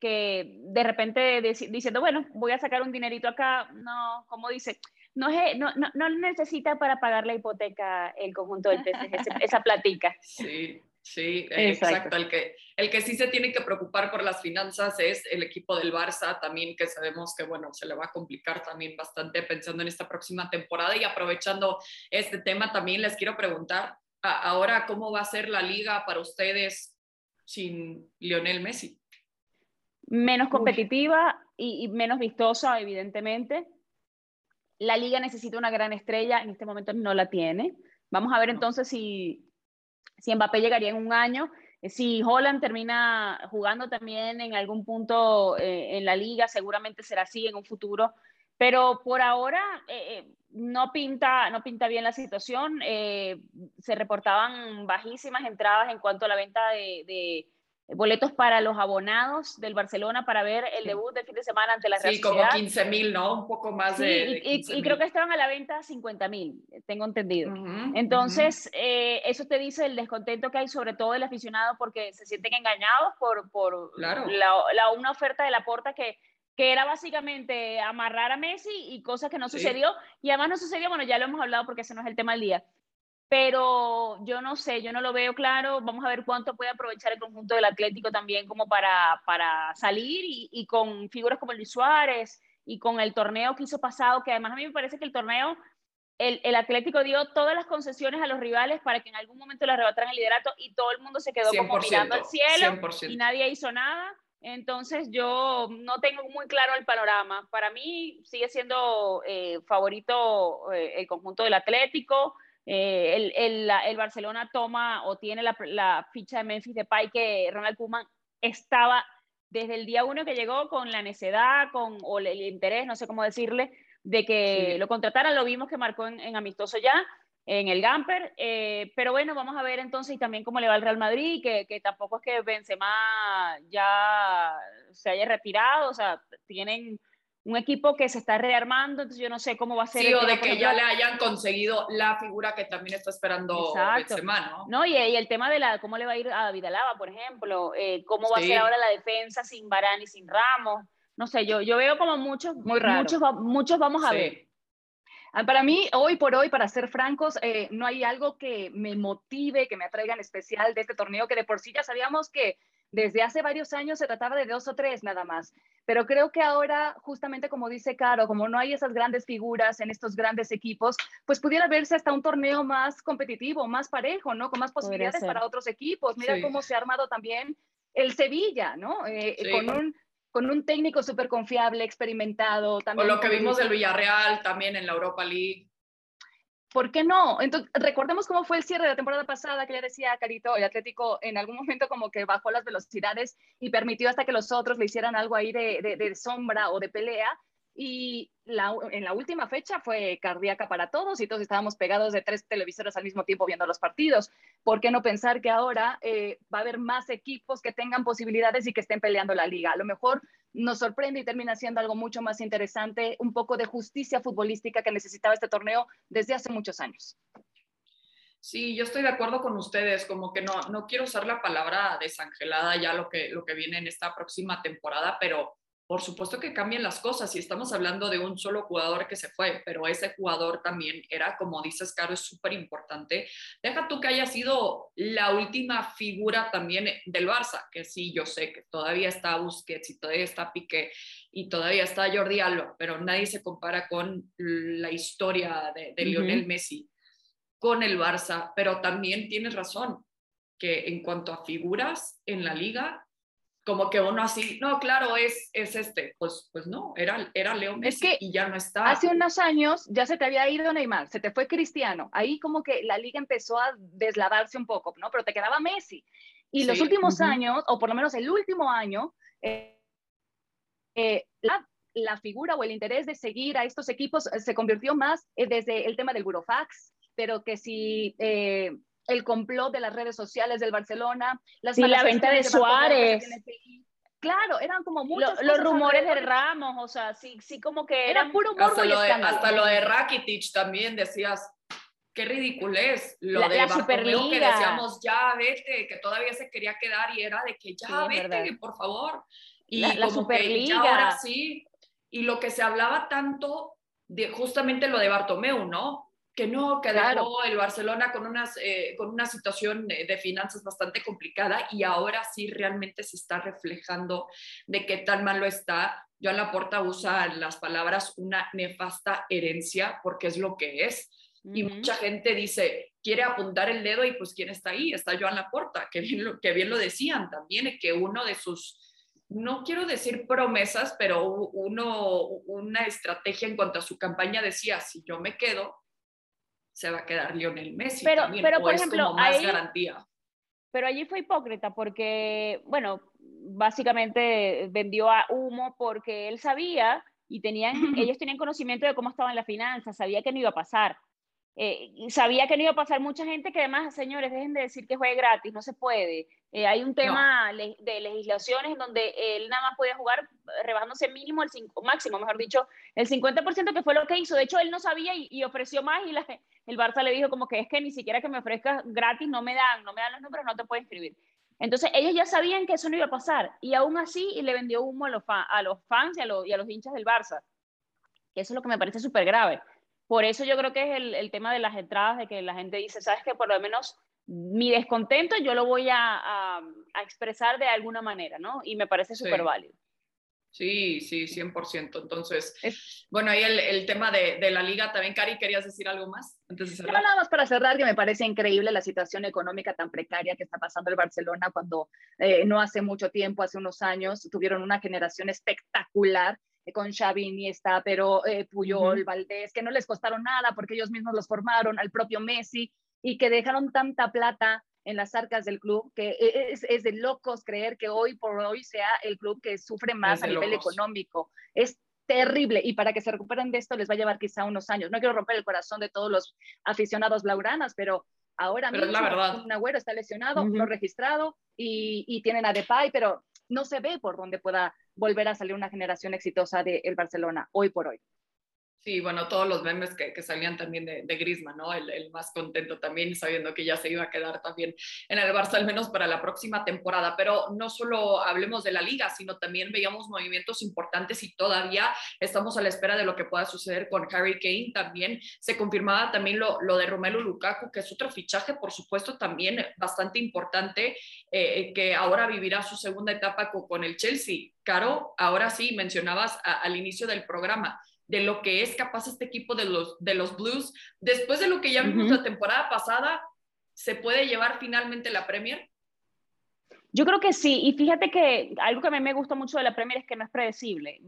que de repente diciendo, bueno, voy a sacar un dinerito acá, no, como dice, no, es, no, no, no necesita para pagar la hipoteca el conjunto del PSG, esa platica. Sí, sí, exacto. exacto. El, que, el que sí se tiene que preocupar por las finanzas es el equipo del Barça también, que sabemos que, bueno, se le va a complicar también bastante pensando en esta próxima temporada y aprovechando este tema también les quiero preguntar ahora cómo va a ser la liga para ustedes sin Lionel Messi menos competitiva y, y, menos vistosa, evidentemente. La liga necesita una gran estrella, en este momento no la tiene. Vamos a ver entonces si, si Mbappé llegaría en un año, si Holland termina jugando también en algún punto eh, en la liga, seguramente será así en un futuro. Pero por ahora eh, no, pinta, no pinta bien la situación. Eh, se reportaban bajísimas entradas en cuanto a la venta de, de boletos para los abonados del Barcelona para ver el debut del fin de semana ante la Real Sí, como 15 mil, ¿no? Un poco más sí, de, de y, y, creo que estaban a la venta 50 mil, tengo entendido. Uh -huh, Entonces, uh -huh. eh, eso te dice el descontento que hay sobre todo el aficionado porque se sienten engañados por, por claro. la, la, una oferta de la porta que que era básicamente amarrar a Messi y cosa que no sucedió. Sí. Y además no sucedió, bueno, ya lo hemos hablado porque ese no es el tema del día pero yo no sé, yo no lo veo claro. Vamos a ver cuánto puede aprovechar el conjunto del Atlético también como para, para salir y, y, con figuras como Luis Suárez y con el torneo que hizo pasado, que además a mí me parece que el torneo, el, el Atlético dio todas las concesiones a los rivales para que en algún momento le arrebataran el liderato y todo el mundo se quedó como mirando al cielo 100%. y nadie hizo nada. Entonces yo no tengo muy claro el panorama. Para mí sigue siendo eh, favorito eh, el conjunto del Atlético. Eh, el, el, el, Barcelona toma o tiene la, la, ficha de Memphis Depay que Ronald Koeman estaba desde el día uno que llegó con la necedad, con o el interés, no sé cómo decirle, de que sí. lo contrataran. Lo vimos que marcó en, en amistoso ya en el Gamper, eh, pero bueno, vamos a ver entonces y también cómo le va al Real Madrid, que, que, tampoco es que Benzema ya se haya retirado, o sea, tienen un equipo que se está rearmando, entonces yo no sé cómo va a ser. Sí, o de que ya le hayan conseguido la figura que también está esperando. Benzema, ¿no? No, y, y, el tema de la, cómo le va a ir a David Alaba, por ejemplo, eh, cómo va sí. a ser ahora la defensa sin Barán y sin Ramos, no sé, yo, yo veo como muchos, Muy raro. muchos, muchos vamos a Sí. ver. Ah, Para mí, hoy por hoy, para ser francos, eh, no hay algo que me motive, que me atraiga en especial de este torneo, que de por sí ya sabíamos que desde hace varios años se trataba de dos o tres nada más. Pero creo que ahora, justamente como dice Caro, como no hay esas grandes figuras en estos grandes equipos, pues pudiera verse hasta un torneo más competitivo, más parejo, ¿no? Con más posibilidades para otros equipos. Mira Sí. cómo se ha armado también el Sevilla, ¿no? Eh, Sí. Con un con un técnico súper confiable, experimentado. O También lo que vimos del Villarreal también en la Europa League. ¿Por qué no? Entonces, recordemos cómo fue el cierre de la temporada pasada, que ya decía Carito, el Atlético en algún momento como que bajó las velocidades y permitió hasta que los otros le hicieran algo ahí de, de- de sombra o de pelea. Y la- en la última fecha fue cardíaca para todos y todos estábamos pegados de tres televisores al mismo tiempo viendo los partidos. ¿Por qué no pensar que ahora eh, va a haber más equipos que tengan posibilidades y que estén peleando la liga? A lo mejor nos sorprende y termina siendo algo mucho más interesante, un poco de justicia futbolística que necesitaba este torneo desde hace muchos años. Sí, yo estoy de acuerdo con ustedes, como que no, no quiero usar la palabra desangelada ya lo que, lo que viene en esta próxima temporada, pero por supuesto que cambian las cosas y estamos hablando de un solo jugador que se fue, pero ese jugador también era, como dices, Caro, es súper importante. Deja tú que haya sido la última figura también del Barça, que sí, yo sé que todavía está Busquets y todavía está Piqué y todavía está Jordi Alba, pero nadie se compara con la historia de. Lionel Messi con el Barça, pero también tienes razón, que en cuanto a figuras en la liga, como que uno así, no, claro, es, es este, pues, pues no, era, era Leo Messi que y ya no está. Hace unos años ya se te había ido Neymar, se te fue Cristiano. Ahí como que la liga empezó a deslavarse un poco, ¿no? Pero te quedaba Messi. Y los últimos años, o por lo menos el último año, eh, eh, la, la figura o el interés de seguir a estos equipos eh, se convirtió más eh, desde el tema del burofax, pero que si el complot de las redes sociales del Barcelona, las Sí, la venta de Suárez. Claro, eran como muchas Lo- los rumores de. Ramos, o sea, sí, sí como que Era eran puro morbo hasta y lo, de, hasta lo de Rakitic también decías, qué ridiculez, lo La- de la Bartomeu que Superliga. decíamos, ya vete, que todavía se quería quedar y era de que ya Sí, vete, por favor. Y La- la como que Superliga. ya ahora sí, y lo que se hablaba tanto de justamente lo de Bartomeu, ¿no? Que no, que Claro. dejó el Barcelona con, unas, eh, con una situación de, de finanzas bastante complicada y ahora sí realmente se está reflejando de qué tan malo está. Joan Laporta usa las palabras una nefasta herencia porque es lo que es. Y Ujú. mucha gente dice, quiere apuntar el dedo y pues ¿quién está ahí? Está Joan Laporta, que bien lo, que bien lo decían también, que uno de sus, no quiero decir promesas, pero uno, una estrategia en cuanto a su campaña decía, si yo me quedo, se va a quedar Lionel Messi Pero- también, pero, o por es ejemplo, como más ahí- garantía. Pero allí fue hipócrita porque, bueno, básicamente vendió a humo porque él sabía y tenían, ellos tenían conocimiento de cómo estaban las finanzas, sabía que no iba a pasar. Eh, y sabía que no iba a pasar mucha gente que además, señores, dejen de decir que juegue gratis, no se puede. Eh, hay un tema le- de legislaciones en donde él nada más podía jugar eh, rebajándose mínimo el cinco, máximo, mejor dicho, el 50% que fue lo que hizo. De hecho, él no sabía y, y ofreció más y la- el Barça le dijo como que es que ni siquiera que me ofrezcas gratis no me dan, no me dan los números, no te puedes inscribir. Entonces ellos ya sabían que eso no iba a pasar y aún así le vendió humo a los, a los fans y a, los- y a los hinchas del Barça. Que eso es lo que me parece súper grave. Por eso yo creo que es el, el tema de las entradas, de que la gente dice, sabes que por lo menos mi descontento yo lo voy a, a- a expresar de alguna manera, ¿no? Y me parece Sí. súper válido. Sí, sí, 100%. Entonces, bueno, ahí el, tema de, la liga también. Cari, ¿querías decir algo más antes de cerrar? nada más para cerrar, que me parece increíble la situación económica tan precaria que está pasando el Barcelona cuando eh, no hace mucho tiempo, hace unos años, tuvieron una generación espectacular con Xavi Iniesta, pero eh, Puyol, Valdés, que no les costaron nada porque ellos mismos los formaron, al propio Messi, y que dejaron tanta plata en las arcas del club, que e, es, es, de locos creer que hoy por hoy sea el club que sufre más a nivel económico. Es terrible y para que se recuperen de esto les va a llevar quizá unos años. No quiero romper el corazón de todos los aficionados blaugranas, pero ahora pero mismo un Agüero está lesionado, no registrado y, y, tienen a Depay, pero no se ve por dónde pueda volver a salir una generación exitosa del el Barcelona hoy por hoy. Sí, bueno, todos los memes que, que salían también de, de Griezmann, ¿no? El, más contento también, sabiendo que ya se iba a quedar también en el Barça, al menos para la próxima temporada. Pero no solo hablemos de la liga, sino también veíamos movimientos importantes y todavía estamos a la espera de lo que pueda suceder con Harry Kane. También se confirmaba también lo, lo de Romelu Lukaku, que es otro fichaje, por supuesto, también bastante importante, eh, que ahora vivirá su segunda etapa con, con el Chelsea. Caro, ahora sí, mencionabas al inicio del programa de lo que es capaz este equipo de los, de los Blues. Después de lo que ya vimos la temporada pasada, ¿se puede llevar finalmente la Premier? Yo creo que sí, y fíjate que algo que a mí me gusta mucho de la Premier es que no es predecible.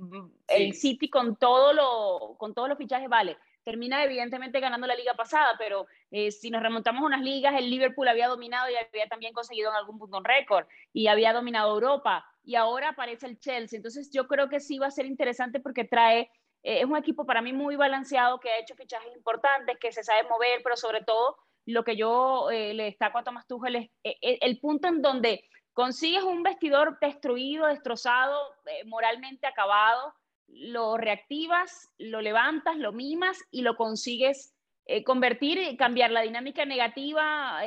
El City con, todo lo, con todos los fichajes, vale, termina evidentemente ganando la liga pasada, pero eh, si nos remontamos a unas ligas, el Liverpool había dominado y había también conseguido en algún punto un récord y había dominado Europa y ahora aparece el Chelsea. Entonces yo creo que sí va a ser interesante porque trae eh, es un equipo para mí muy balanceado, que ha hecho fichajes importantes, que se sabe mover, pero sobre todo lo que yo eh, le destaco a Tomás Tuchel es eh, el punto en donde consigues un vestidor destruido, destrozado, moralmente acabado, lo reactivas, lo levantas, lo mimas y lo consigues convertir y cambiar la dinámica negativa,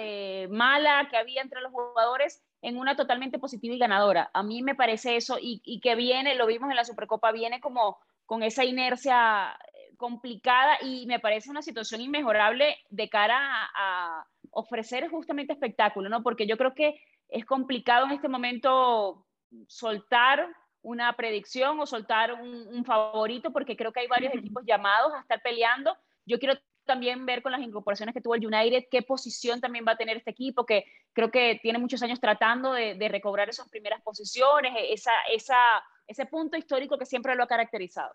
mala que había entre los jugadores en una totalmente positiva y ganadora. A mí me parece eso y, y que viene, lo vimos en la Supercopa, viene como con esa inercia eh, complicada y me parece una situación inmejorable de cara a, ofrecer justamente espectáculo, ¿no? Porque yo creo que es complicado en este momento soltar una predicción o soltar un, favorito, porque creo que hay varios equipos llamados a estar peleando. Yo quiero también ver con las incorporaciones que tuvo el United, qué posición también va a tener este equipo, que creo que tiene muchos años tratando de, recobrar esas primeras posiciones, esa, esa ese punto histórico que siempre lo ha caracterizado.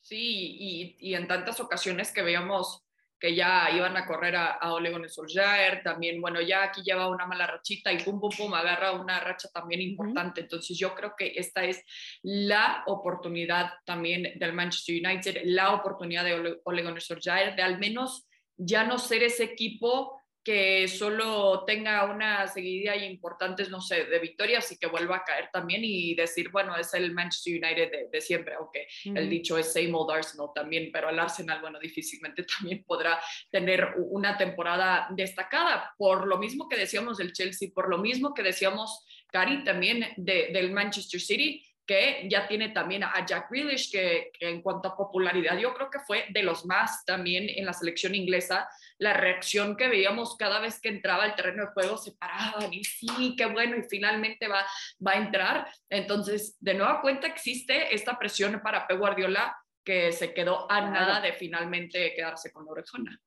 Sí, y, y en tantas ocasiones que veíamos que ya iban a correr a, a Ole Solskjaer, también, bueno, ya aquí lleva una mala rachita y pum, pum, pum, agarra una racha también importante. Entonces yo creo que esta es la oportunidad también del Manchester United, la oportunidad de Ole, Ole Solskjaer de al menos ya no ser ese equipo que solo tenga una seguidilla importantes, no sé, de victorias y que vuelva a caer también y decir, bueno, es el Manchester United de, siempre, aunque el dicho es same old Arsenal también, pero el Arsenal, bueno, difícilmente también podrá tener una temporada destacada, por lo mismo que decíamos del Chelsea, por lo mismo que decíamos, Cari, también del Manchester City, que ya tiene también a Jack Grealish, que, en cuanto a popularidad yo creo que fue de los más también en la selección inglesa, la reacción que veíamos cada vez que entraba al terreno de juego, se paraban y sí, qué bueno, y finalmente va, va a entrar. Entonces, de nueva cuenta existe esta presión para Pep Guardiola que se quedó a nada de finalmente quedarse con la orejona.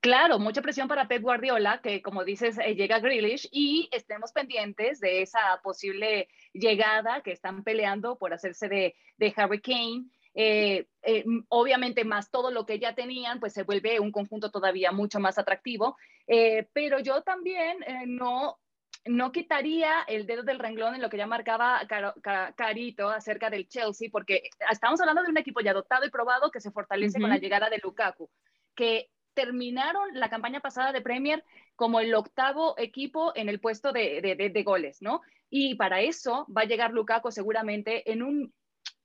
Claro, mucha presión para Pep Guardiola, que como dices, eh, llega Grealish y estemos pendientes de esa posible llegada que están peleando por hacerse de, de Harry Kane. Eh, eh, obviamente más todo lo que ya tenían, pues se vuelve un conjunto todavía mucho más atractivo, pero yo también no, no quitaría el dedo del renglón en lo que ya marcaba Carito acerca del Chelsea, porque estamos hablando de un equipo ya dotado y probado que se fortalece con la llegada de Lukaku, que terminaron la campaña pasada de Premier como el octavo equipo en el puesto de, goles, ¿no? Y para eso va a llegar Lukaku seguramente en un,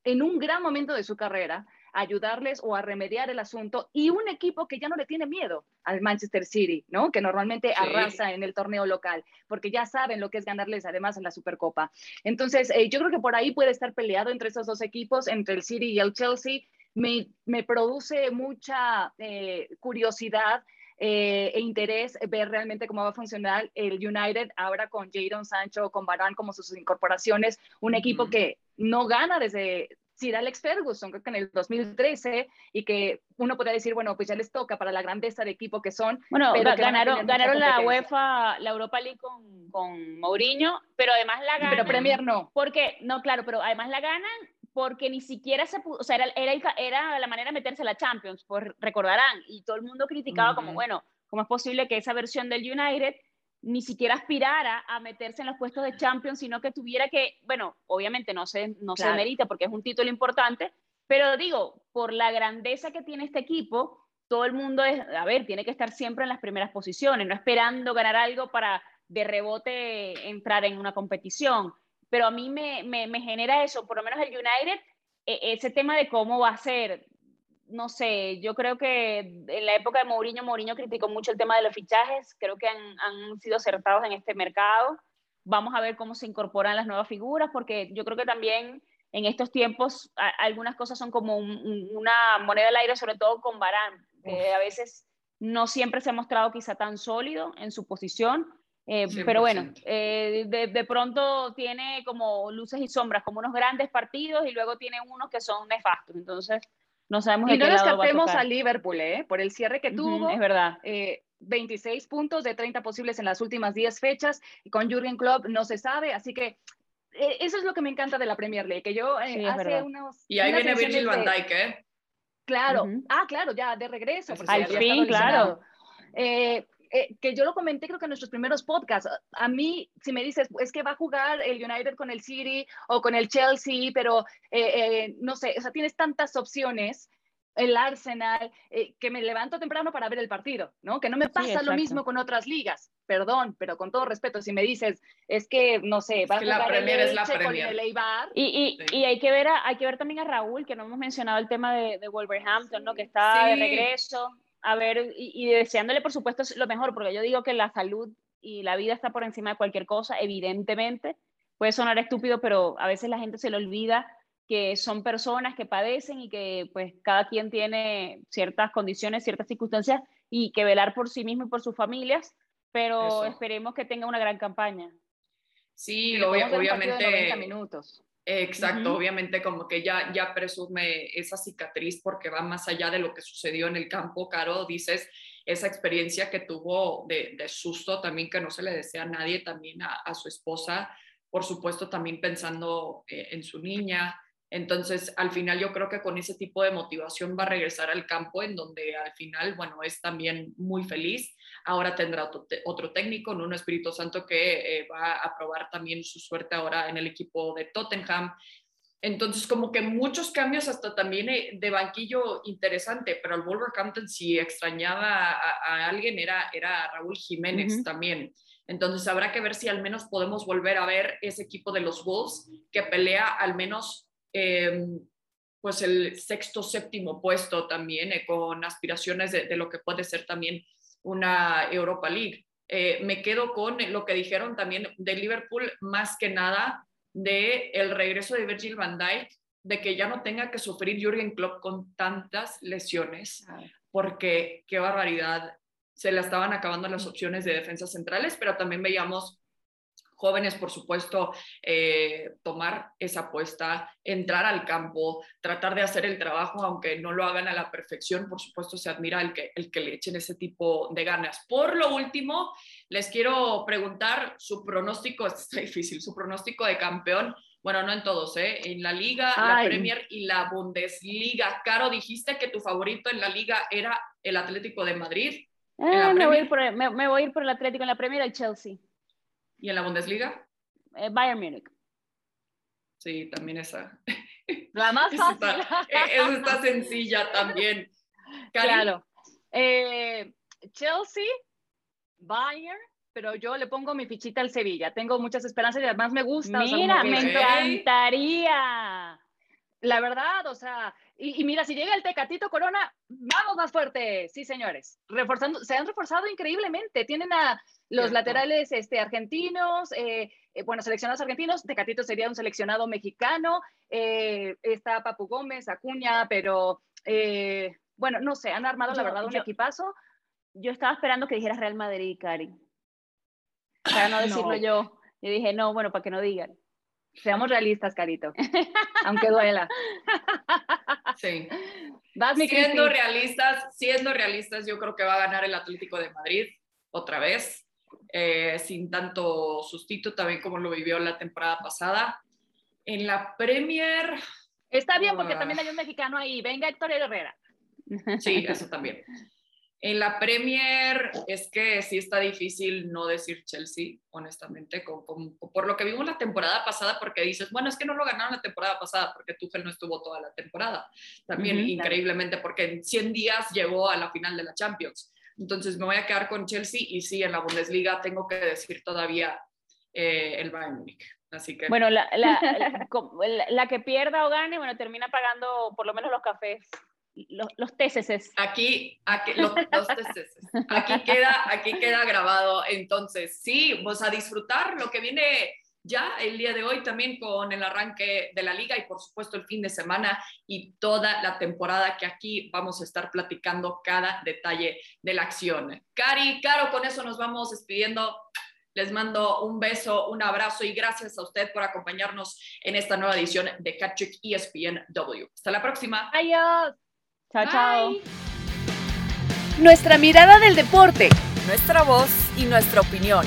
en un gran momento de su carrera ayudarles o a remediar el asunto y un equipo que ya no le tiene miedo al Manchester City, ¿no? Que normalmente arrasa en el torneo local, porque ya saben lo que es ganarles además en la Supercopa. Entonces, eh, yo creo que por ahí puede estar peleado entre esos dos equipos, entre el City y el Chelsea me, produce mucha eh, curiosidad eh, e interés ver realmente cómo va a funcionar el United ahora con Jadon Sancho, con Barán como sus incorporaciones, un equipo que no gana desde Sir Alex Ferguson, creo que en el 2013, y que uno podría decir, bueno, pues ya les toca para la grandeza de equipo que son. Bueno, ganaron, ganaron la UEFA, la Europa League con, con Mourinho, pero además la ganan. Pero Premier no. Porque, no, claro, pero además la ganan porque ni siquiera se pudo, o sea, era, era, era, la manera de meterse a la Champions, pues recordarán, y todo el mundo criticaba como, bueno, ¿cómo es posible que esa versión del United ni siquiera aspirara a meterse en los puestos de Champions, sino que tuviera que, bueno, obviamente no se, no se merita porque es un título importante, pero digo, por la grandeza que tiene este equipo, todo el mundo es, a ver, tiene que estar siempre en las primeras posiciones, no esperando ganar algo para de rebote entrar en una competición. Pero a mí me, me, me genera eso, por lo menos el United, e, ese tema de cómo va a ser, no sé, yo creo que en la época de Mourinho, Mourinho criticó mucho el tema de los fichajes, creo que han, han, sido acertados en este mercado. Vamos a ver cómo se incorporan las nuevas figuras, porque yo creo que también en estos tiempos algunas cosas son como una moneda al aire, sobre todo con Barán, que a veces no siempre se ha mostrado quizá tan sólido en su posición, eh, pero bueno, eh, de, de, pronto tiene como luces y sombras, como unos grandes partidos y luego tiene unos que son nefastos. Entonces, no sabemos y no descartemos a, a, Liverpool, ¿eh? por el cierre que tuvo. es verdad. 26 eh, puntos de 30 posibles en las últimas 10 fechas. Y con Jurgen Klopp no se sabe, así que eh, eso es lo que me encanta de la Premier League, que yo eh, hace unos... Y ahí viene Virgil van Dijk, ¿eh? Claro, ah, claro, ya de regreso. Al fin, claro. Eh, que yo lo comenté creo que en nuestros primeros podcasts, a mí si me dices, es que va a jugar el United con el City o con el Chelsea, pero eh, eh, no sé, o sea, tienes tantas opciones, el Arsenal, eh, que me levanto temprano para ver el partido, ¿no? Que no me pasa lo mismo con otras ligas, perdón, pero con todo respeto, si me dices, es que, no sé, va a jugar la Premier el es la con el Eibar. Y, y, Sí. y hay, que ver a- hay que ver también a Raúl, que no hemos mencionado el tema de, de Wolverhampton, ¿no? Que está de Sí. regreso. A ver, y, y deseándole, por supuesto, lo mejor, porque yo digo que la salud y la vida está por encima de cualquier cosa, evidentemente. Puede sonar estúpido, pero a veces la gente se le olvida que son personas que padecen y que pues cada quien tiene ciertas condiciones, ciertas circunstancias y que velar por sí mismo y por sus familias, pero Eso. esperemos que tenga una gran campaña. Sí, Y le obvia- podemos ver un partido de 90 obviamente. minutos. Exacto, obviamente como que ya, ya presume esa cicatriz porque va más allá de lo que sucedió en el campo, Caro, dices, esa experiencia que tuvo de, de susto también que no se le desea a nadie, también a, a su esposa, por supuesto también pensando eh, en su niña. Entonces, al final yo creo que con ese tipo de motivación va a regresar al campo en donde al final, bueno, es también muy feliz. Ahora tendrá otro, otro técnico, Nuno Espíritu Santo, que eh, va a probar también su suerte ahora en el equipo de Tottenham. Entonces, como que muchos cambios hasta también eh, de banquillo interesante, pero el Wolverhampton si extrañaba a, a alguien era, era Raúl Jiménez Ujú. también. Entonces, habrá que ver si al menos podemos volver a ver ese equipo de los Wolves que pelea al menos eh, pues el sexto, séptimo puesto también, eh, con aspiraciones de, de lo que puede ser también una Europa League. Eh, me quedo con lo que dijeron también de Liverpool, más que nada de el regreso de Virgil van Dijk, de que ya no tenga que sufrir Jürgen Klopp con tantas lesiones, porque qué barbaridad, se le estaban acabando las opciones de defensas centrales, pero también veíamos jóvenes, por supuesto, eh, tomar esa apuesta, entrar al campo, tratar de hacer el trabajo, aunque no lo hagan a la perfección, por supuesto, se admira el que, el que le echen ese tipo de ganas. Por lo último, les quiero preguntar su pronóstico, esto está difícil, su pronóstico de campeón. Bueno, no en todos, ¿eh? En la Liga, la Ay. Premier y la Bundesliga. Caro, dijiste que tu favorito en la Liga era el Atlético de Madrid la me, voy a Premier? ir por el, me, me voy a ir por el Atlético en la Premier, el Chelsea, y en la Bundesliga. eh, Bayern Múnich. Sí, también esa. La más Esa fácil. está, eh, esa está sencilla también. Claro. Eh, Chelsea, Bayern, pero yo le pongo mi fichita al Sevilla. Tengo muchas esperanzas y además me gusta. o sea, Mira, me encantaría. La verdad, o sea, y, y mira, si llega el Tecatito Corona, vamos más fuerte. Sí, señores. Reforzando, se han reforzado increíblemente. Tienen a los Cierto. laterales este, argentinos, eh, eh, bueno, seleccionados argentinos. Tecatito sería un seleccionado mexicano. eh, está Papu Gómez, Acuña, pero eh, bueno, no sé, han armado la verdad un yo- equipazo. yo estaba esperando que dijeras Real Madrid, Cari. Para no decirlo yo. Yo dije, no, bueno, para que no digan. Seamos realistas, Carito. Aunque duela. Sí. Vas, Siendo realistas, siendo realistas, yo creo que va a ganar el Atlético de Madrid otra vez, eh, sin tanto sustito, también como lo vivió la temporada pasada. En la Premier, Está bien porque Ah. también hay un mexicano ahí. Venga, Héctor Herrera. sí, eso también. En la Premier es que sí está difícil no decir Chelsea, honestamente, con- con- por lo que vimos la temporada pasada, porque dices, bueno, es que no lo ganaron la temporada pasada, porque Tuchel no estuvo toda la temporada. También Ujú, increíblemente, porque en 100 días llegó a la final de la Champions. Entonces me voy a quedar con Chelsea y sí, en la Bundesliga tengo que decir todavía eh, el Bayern Múnich. Así que Bueno, la, la, la- que pierda o gane, bueno, termina pagando por lo menos los cafés, los, los. Aquí, aquí, los, los aquí, queda, aquí queda grabado. Entonces, sí, vamos a disfrutar lo que viene ya el día de hoy también con el arranque de la liga y por supuesto el fin de semana y toda la temporada que aquí vamos a estar platicando cada detalle de la acción. Cari, Caro, con eso nos vamos despidiendo. Les mando un beso, un abrazo y gracias a usted por acompañarnos en esta nueva edición de Catchick ESPNW. Hasta la próxima. Adiós. Chao, chao. Nuestra mirada del deporte. Nuestra voz y nuestra opinión.